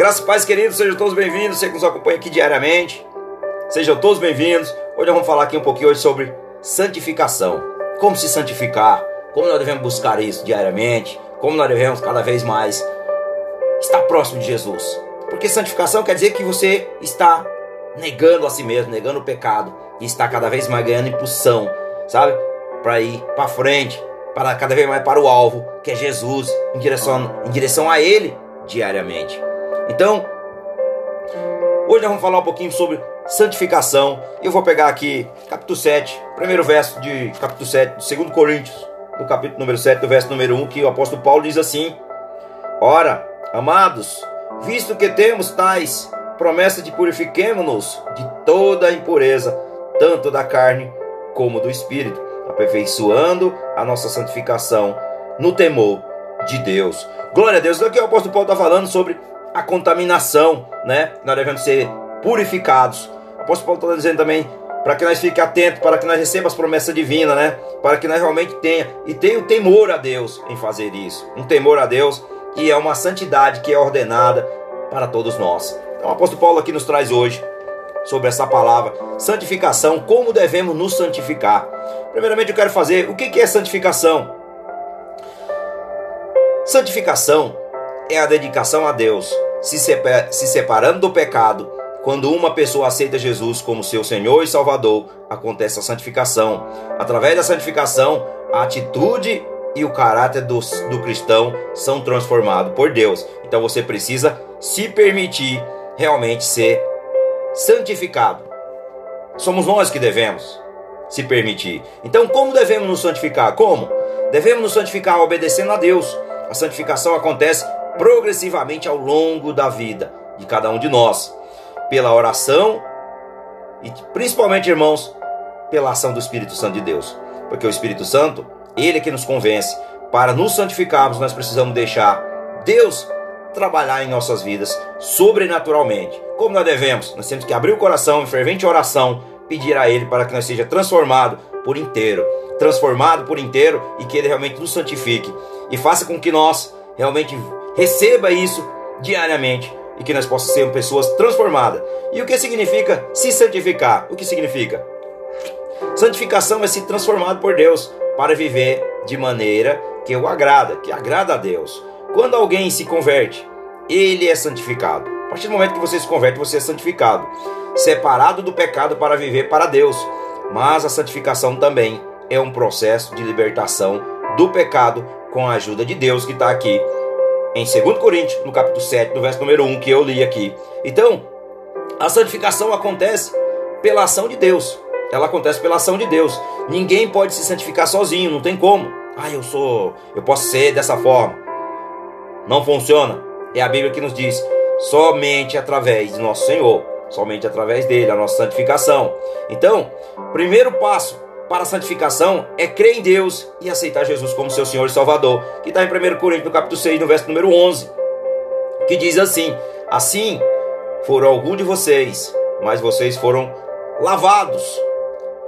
Graças e queridos, sejam todos bem-vindos. Você que nos acompanha aqui diariamente, sejam todos bem-vindos. Hoje vamos falar aqui um pouquinho hoje sobre santificação. Como se santificar, como nós devemos buscar isso diariamente, como nós devemos cada vez mais estar próximo de Jesus. Porque santificação quer dizer que você está negando a si mesmo, negando o pecado e está cada vez mais ganhando impulsão, sabe? Para ir para frente, para cada vez mais para o alvo, que é Jesus, em direção, em direção a Ele diariamente. Então, hoje nós vamos falar um pouquinho sobre santificação. Eu vou pegar aqui capítulo 7, primeiro verso de capítulo 7, de 2 Coríntios, no capítulo número 7, do verso número 1, que o apóstolo Paulo diz assim: Ora, amados, visto que temos tais promessas de purifiquemo-nos de toda a impureza, tanto da carne como do espírito, aperfeiçoando a nossa santificação no temor de Deus. Glória a Deus. Aqui o apóstolo Paulo está falando sobre a contaminação, né? Nós devemos ser purificados. O apóstolo Paulo está dizendo também para que nós fiquemos atentos, para que nós recebamos as promessas divinas, né? Para que nós realmente tenha e tenha o temor a Deus em fazer isso. Um temor a Deus e é uma santidade que é ordenada para todos nós. Então o apóstolo Paulo aqui nos traz hoje sobre essa palavra santificação, como devemos nos santificar. Primeiramente eu quero fazer o que é santificação? Santificação é a dedicação a Deus, se, separando do pecado. Quando uma pessoa aceita Jesus como seu Senhor e Salvador, acontece a santificação. Através da santificação, a atitude e o caráter do, do cristão são transformados por Deus. Então você precisa se permitir realmente ser santificado. Somos nós que devemos se permitir. Então, como devemos nos santificar? Como? Devemos nos santificar obedecendo a Deus. A santificação acontece progressivamente ao longo da vida de cada um de nós, pela oração e principalmente, irmãos, pela ação do Espírito Santo de Deus. Porque o Espírito Santo, ele é que nos convence. Para nos santificarmos, nós precisamos deixar Deus trabalhar em nossas vidas sobrenaturalmente. Como nós devemos? Nós temos que abrir o coração em fervente oração, pedir a Ele para que nós seja transformado por inteiro, transformado por inteiro e que Ele realmente nos santifique e faça com que nós realmente receba isso diariamente e que nós possamos ser pessoas transformadas. E o que significa se santificar? O que significa? Santificação é se transformar por Deus para viver de maneira que o agrada, que agrada a Deus. Quando alguém se converte, ele é santificado. A partir do momento que você se converte, você é santificado, separado do pecado para viver para Deus. Mas a santificação também é um processo de libertação do pecado com a ajuda de Deus que está aqui em 2 Coríntios, no capítulo 7, no verso número 1, que eu li aqui. Então, a santificação acontece pela ação de Deus. Ela acontece pela ação de Deus. Ninguém pode se santificar sozinho, não tem como. Ah, eu sou, eu posso ser dessa forma. Não funciona. É a Bíblia que nos diz: somente através de nosso Senhor, somente através dele, a nossa santificação. Então, primeiro passo para a santificação é crer em Deus e aceitar Jesus como seu Senhor e Salvador, que está em 1 Coríntios, no capítulo 6, no verso número 11, que diz assim: Assim foram alguns de vocês, mas vocês foram lavados,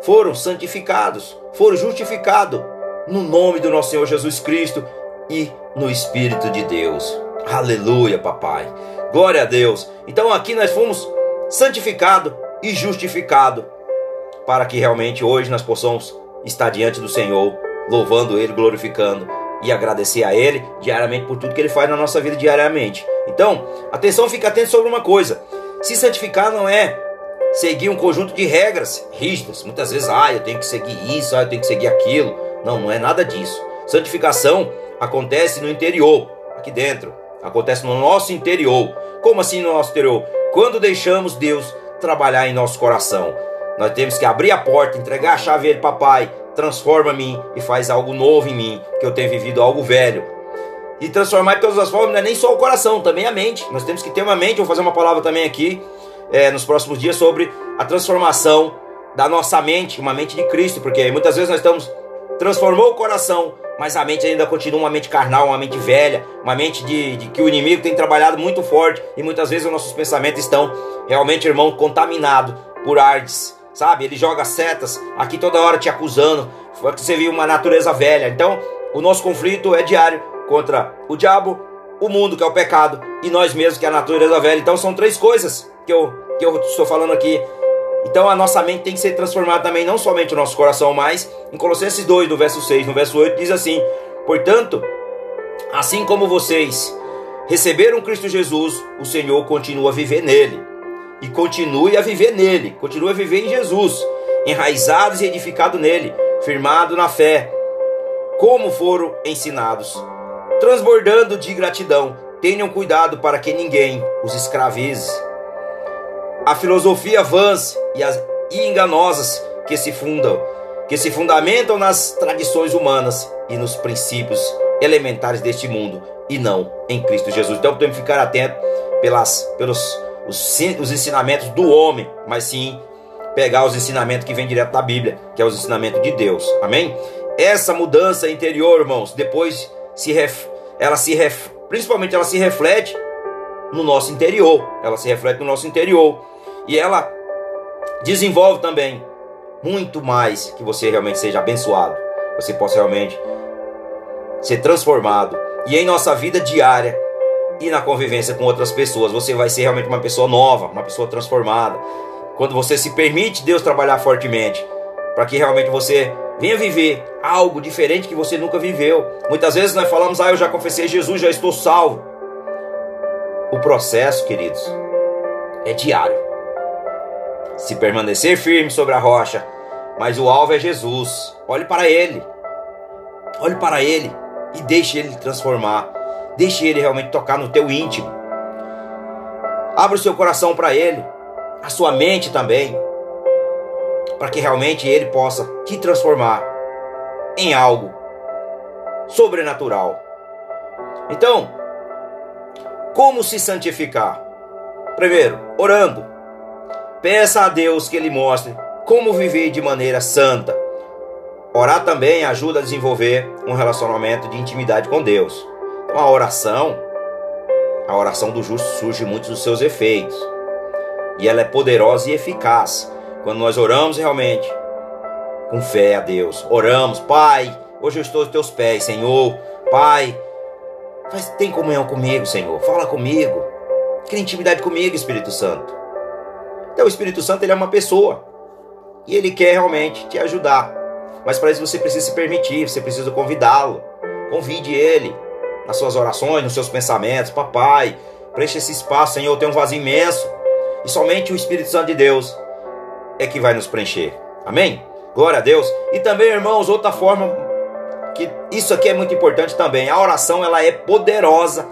foram santificados, foram justificados no nome do nosso Senhor Jesus Cristo e no Espírito de Deus. Aleluia, papai. Glória a Deus. Então aqui nós fomos santificados e justificados para que realmente hoje nós possamos estar diante do Senhor, louvando Ele, glorificando e agradecer a Ele diariamente por tudo que Ele faz na nossa vida diariamente. Então, atenção, fica atento sobre uma coisa: se santificar não é seguir um conjunto de regras rígidas. Muitas vezes, ah, eu tenho que seguir isso, ah, eu tenho que seguir aquilo. Não, não é nada disso. Santificação acontece no interior, aqui dentro. Acontece no nosso interior. Como assim no nosso interior? Quando deixamos Deus trabalhar em nosso coração. Nós temos que abrir a porta, entregar a chave a ele, papai, transforma-me e faz algo novo em mim, que eu tenho vivido algo velho. E transformar de todas as formas não é nem só o coração, também a mente. Nós temos que ter uma mente, vou fazer uma palavra também aqui é, nos próximos dias sobre a transformação da nossa mente, uma mente de Cristo, porque muitas vezes nós estamos transformou o coração, mas a mente ainda continua uma mente carnal, uma mente velha, uma mente de, de, que o inimigo tem trabalhado muito forte e muitas vezes os nossos pensamentos estão realmente, irmão, contaminados por ardes, sabe? Ele joga setas aqui toda hora te acusando, porque você viu uma natureza velha. Então, o nosso conflito é diário contra o diabo, o mundo, que é o pecado, e nós mesmos, que é a natureza velha. Então são três coisas que eu, que eu estou falando aqui. Então a nossa mente tem que ser transformada também, não somente o nosso coração, mas em Colossenses 2, no verso 6, no verso 8, diz assim: Portanto, assim como vocês receberam Cristo Jesus, o Senhor continua a viver nele. E continue a viver nele, continue a viver em Jesus, enraizados e edificados nele, firmado na fé, como foram ensinados, transbordando de gratidão. Tenham cuidado para que ninguém os escravize. A filosofia vãs e as enganosas que se fundam, que se fundamentam nas tradições humanas e nos princípios elementares deste mundo e não em Cristo Jesus. Então temos que ficar atento pelas, pelos os, os ensinamentos do homem, mas sim pegar os ensinamentos que vêm direto da Bíblia, que é os ensinamentos de Deus. Amém? Essa mudança interior, irmãos, depois se ref, ela se ref, principalmente ela se reflete no nosso interior. Ela se reflete no nosso interior e ela desenvolve também muito mais que você realmente seja abençoado, você possa realmente ser transformado e em nossa vida diária e na convivência com outras pessoas, você vai ser realmente uma pessoa nova, uma pessoa transformada. Quando você se permite Deus trabalhar fortemente, para que realmente você venha viver algo diferente que você nunca viveu. Muitas vezes nós falamos: "Ah, eu já confessei Jesus, já estou salvo". O processo, queridos, é diário. Se permanecer firme sobre a rocha, mas o alvo é Jesus. Olhe para ele. Olhe para ele e deixe ele transformar. Deixe ele realmente tocar no teu íntimo. Abra o seu coração para ele, a sua mente também para que realmente Ele possa te transformar em algo sobrenatural. Então, como se santificar? Primeiro, orando. Peça a Deus que Ele mostre como viver de maneira santa. Orar também ajuda a desenvolver um relacionamento de intimidade com Deus. Então, a oração, a oração do justo surge muitos dos seus efeitos. E ela é poderosa e eficaz. Quando nós oramos realmente com fé a Deus, oramos, Pai, hoje eu estou aos teus pés, Senhor, Pai, faz, tem comunhão comigo, Senhor, fala comigo, cria intimidade comigo, Espírito Santo. Então o Espírito Santo ele é uma pessoa. E ele quer realmente te ajudar, mas para isso você precisa se permitir, você precisa convidá-lo, convide ele nas suas orações, nos seus pensamentos, papai, preencha esse espaço, Senhor, tem um vazio imenso e somente o Espírito Santo de Deus é que vai nos preencher. Amém? Glória a Deus. E também, irmãos, outra forma que isso aqui é muito importante também. A oração ela é poderosa,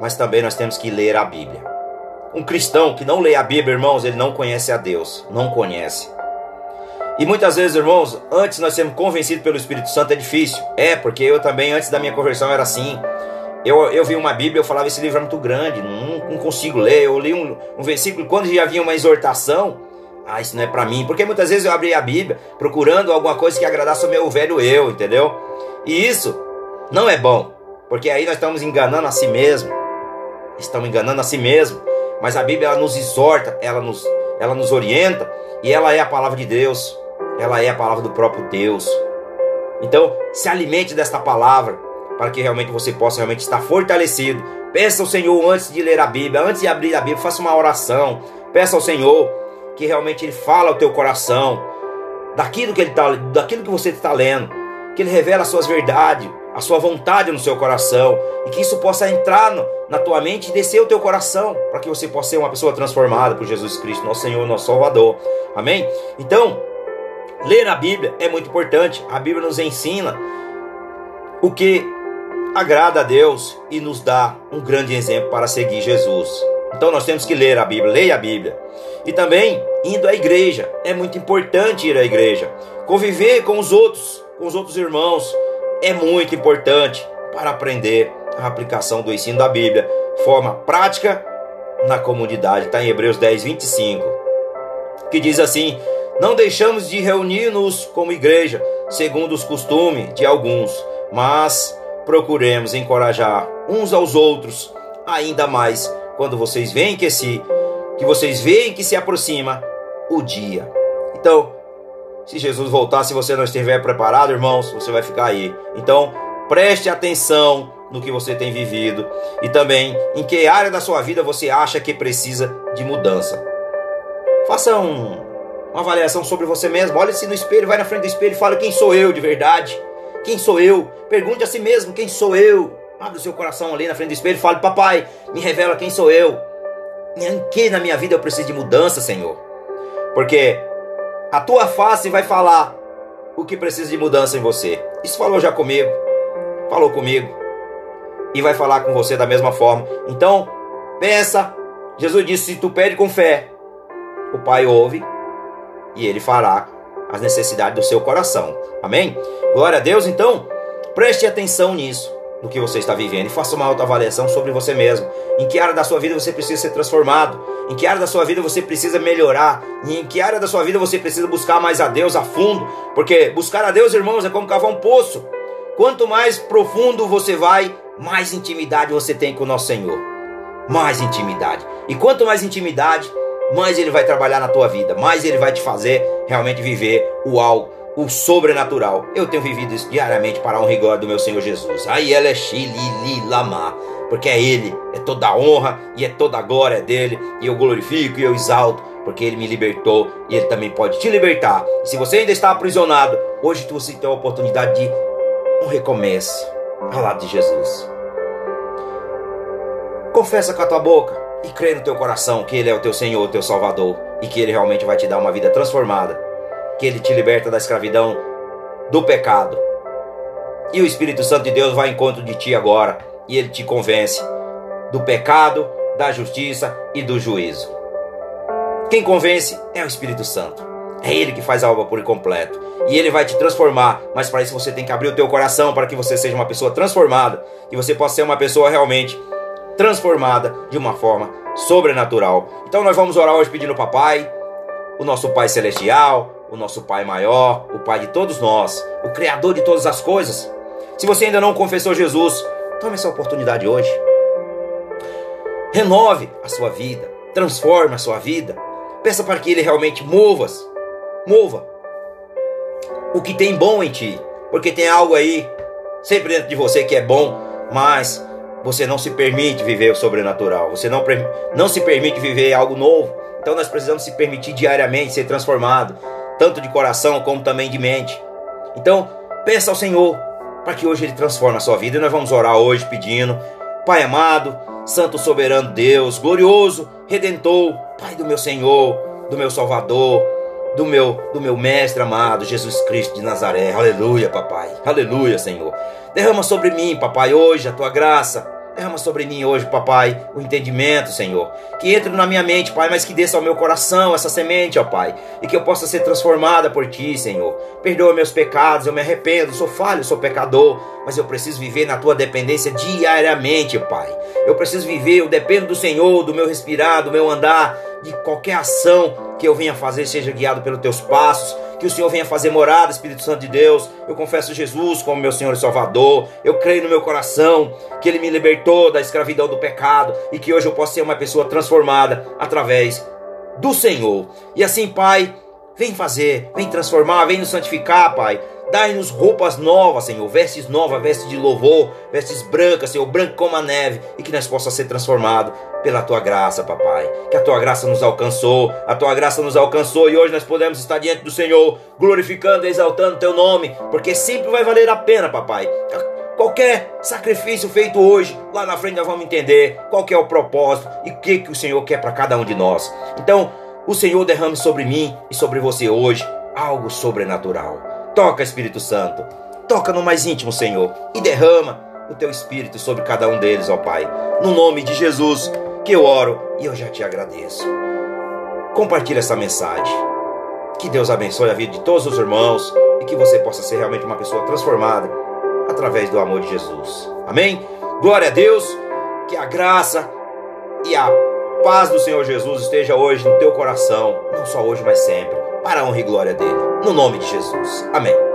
mas também nós temos que ler a Bíblia. Um cristão que não lê a Bíblia, irmãos, ele não conhece a Deus, não conhece. E muitas vezes, irmãos, antes nós sermos convencidos pelo Espírito Santo é difícil. É, porque eu também, antes da minha conversão, era assim. Eu, eu vi uma Bíblia, eu falava, esse livro é muito grande, não, não consigo ler. Eu li um, um versículo, quando já havia uma exortação, ah, isso não é para mim. Porque muitas vezes eu abri a Bíblia procurando alguma coisa que agradasse o meu velho eu, entendeu? E isso não é bom, porque aí nós estamos enganando a si mesmo. Estamos enganando a si mesmo. Mas a Bíblia ela nos exorta, ela nos, ela nos orienta e ela é a palavra de Deus. Ela é a palavra do próprio Deus. Então, se alimente desta palavra para que realmente você possa realmente estar fortalecido. Peça ao Senhor antes de ler a Bíblia, antes de abrir a Bíblia, faça uma oração. Peça ao Senhor que realmente ele fala ao teu coração, daquilo que ele tá, daquilo que você está lendo, que ele revela as suas verdades, a sua vontade no seu coração e que isso possa entrar no, na tua mente e descer o teu coração para que você possa ser uma pessoa transformada por Jesus Cristo, nosso Senhor, nosso Salvador. Amém? Então, ler a Bíblia é muito importante. A Bíblia nos ensina o que agrada a Deus e nos dá um grande exemplo para seguir Jesus. Então nós temos que ler a Bíblia, leia a Bíblia. E também indo à igreja, é muito importante ir à igreja. Conviver com os outros, com os outros irmãos, é muito importante para aprender a aplicação do ensino da Bíblia, forma prática na comunidade. Está em Hebreus 10, 25, que diz assim: Não deixamos de reunir-nos como igreja, segundo os costumes de alguns, mas procuremos encorajar uns aos outros, ainda mais quando vocês veem que se que vocês veem que se aproxima o dia. Então, se Jesus voltar, se você não estiver preparado, irmãos, você vai ficar aí. Então, preste atenção no que você tem vivido e também em que área da sua vida você acha que precisa de mudança. Faça um, uma avaliação sobre você mesmo. Olhe-se no espelho, vai na frente do espelho e fale quem sou eu de verdade. Quem sou eu? Pergunte a si mesmo quem sou eu. Abre o seu coração ali na frente do espelho e fale: Papai, me revela quem sou eu. Em que na minha vida eu preciso de mudança, Senhor? Porque a tua face vai falar o que precisa de mudança em você. Isso falou já comigo. Falou comigo. E vai falar com você da mesma forma. Então, pensa. Jesus disse: se tu pede com fé, o Pai ouve e ele fará as necessidades do seu coração. Amém? Glória a Deus. Então, preste atenção nisso no que você está vivendo e faça uma autoavaliação sobre você mesmo. Em que área da sua vida você precisa ser transformado? Em que área da sua vida você precisa melhorar? E em que área da sua vida você precisa buscar mais a Deus a fundo? Porque buscar a Deus, irmãos, é como cavar um poço. Quanto mais profundo você vai, mais intimidade você tem com o nosso Senhor. Mais intimidade. E quanto mais intimidade, mais ele vai trabalhar na tua vida, mais ele vai te fazer realmente viver o algo o sobrenatural. Eu tenho vivido isso diariamente para a honra e glória do meu Senhor Jesus. Aí ela é Lama, porque é Ele, é toda a honra e é toda a glória dele, e eu glorifico e eu exalto, porque Ele me libertou e Ele também pode te libertar. E se você ainda está aprisionado, hoje você tem a oportunidade de um recomeço ao lado de Jesus. Confessa com a tua boca e crê no teu coração que Ele é o teu Senhor, o teu Salvador, e que Ele realmente vai te dar uma vida transformada que ele te liberta da escravidão do pecado. E o Espírito Santo de Deus vai em encontro de ti agora e ele te convence do pecado, da justiça e do juízo. Quem convence é o Espírito Santo. É ele que faz a obra por completo. E ele vai te transformar. Mas para isso você tem que abrir o teu coração para que você seja uma pessoa transformada. Que você possa ser uma pessoa realmente transformada de uma forma sobrenatural. Então nós vamos orar hoje pedindo ao Papai, o nosso Pai Celestial, o nosso Pai maior, o Pai de todos nós, o Criador de todas as coisas. Se você ainda não confessou Jesus, tome essa oportunidade hoje. Renove a sua vida, transforme a sua vida. Peça para que Ele realmente mova, mova o que tem bom em ti, porque tem algo aí sempre dentro de você que é bom, mas você não se permite viver o sobrenatural, você não, não se permite viver algo novo. Então nós precisamos se permitir diariamente ser transformado, tanto de coração como também de mente. Então, peça ao Senhor para que hoje Ele transforme a sua vida. E nós vamos orar hoje pedindo, Pai amado, Santo soberano Deus, glorioso, Redentor, Pai do meu Senhor, do meu Salvador, do meu, do meu Mestre amado, Jesus Cristo de Nazaré. Aleluia, papai. Aleluia, Senhor. Derrama sobre mim, papai, hoje a tua graça Derrama sobre mim hoje, papai, o entendimento, Senhor. Que entre na minha mente, Pai, mas que desça ao meu coração essa semente, ó Pai. E que eu possa ser transformada por Ti, Senhor. Perdoa meus pecados, eu me arrependo, sou falho, sou pecador. Mas eu preciso viver na Tua dependência diariamente, Pai. Eu preciso viver, eu dependo do Senhor, do meu respirar, do meu andar, de qualquer ação que eu venha fazer, seja guiado pelos Teus passos que o Senhor venha fazer morada, Espírito Santo de Deus. Eu confesso Jesus como meu Senhor e Salvador. Eu creio no meu coração que Ele me libertou da escravidão do pecado e que hoje eu posso ser uma pessoa transformada através do Senhor. E assim, Pai, vem fazer, vem transformar, vem nos santificar, Pai. Dai-nos roupas novas, Senhor, vestes novas, vestes de louvor, vestes brancas, Senhor, branco como a neve, e que nós possa ser transformado pela tua graça, papai. Que a tua graça nos alcançou, a tua graça nos alcançou e hoje nós podemos estar diante do Senhor, glorificando e exaltando teu nome, porque sempre vai valer a pena, papai. Qualquer sacrifício feito hoje, lá na frente nós vamos entender qual é o propósito e o que, que o Senhor quer para cada um de nós. Então, o Senhor derrame sobre mim e sobre você hoje algo sobrenatural. Toca, Espírito Santo. Toca no mais íntimo, Senhor, e derrama o teu espírito sobre cada um deles, ó Pai. No nome de Jesus que eu oro e eu já te agradeço. Compartilhe essa mensagem. Que Deus abençoe a vida de todos os irmãos e que você possa ser realmente uma pessoa transformada através do amor de Jesus. Amém? Glória a Deus. Que a graça e a paz do Senhor Jesus esteja hoje no teu coração, não só hoje, mas sempre para a honra e glória dele. No nome de Jesus. Amém.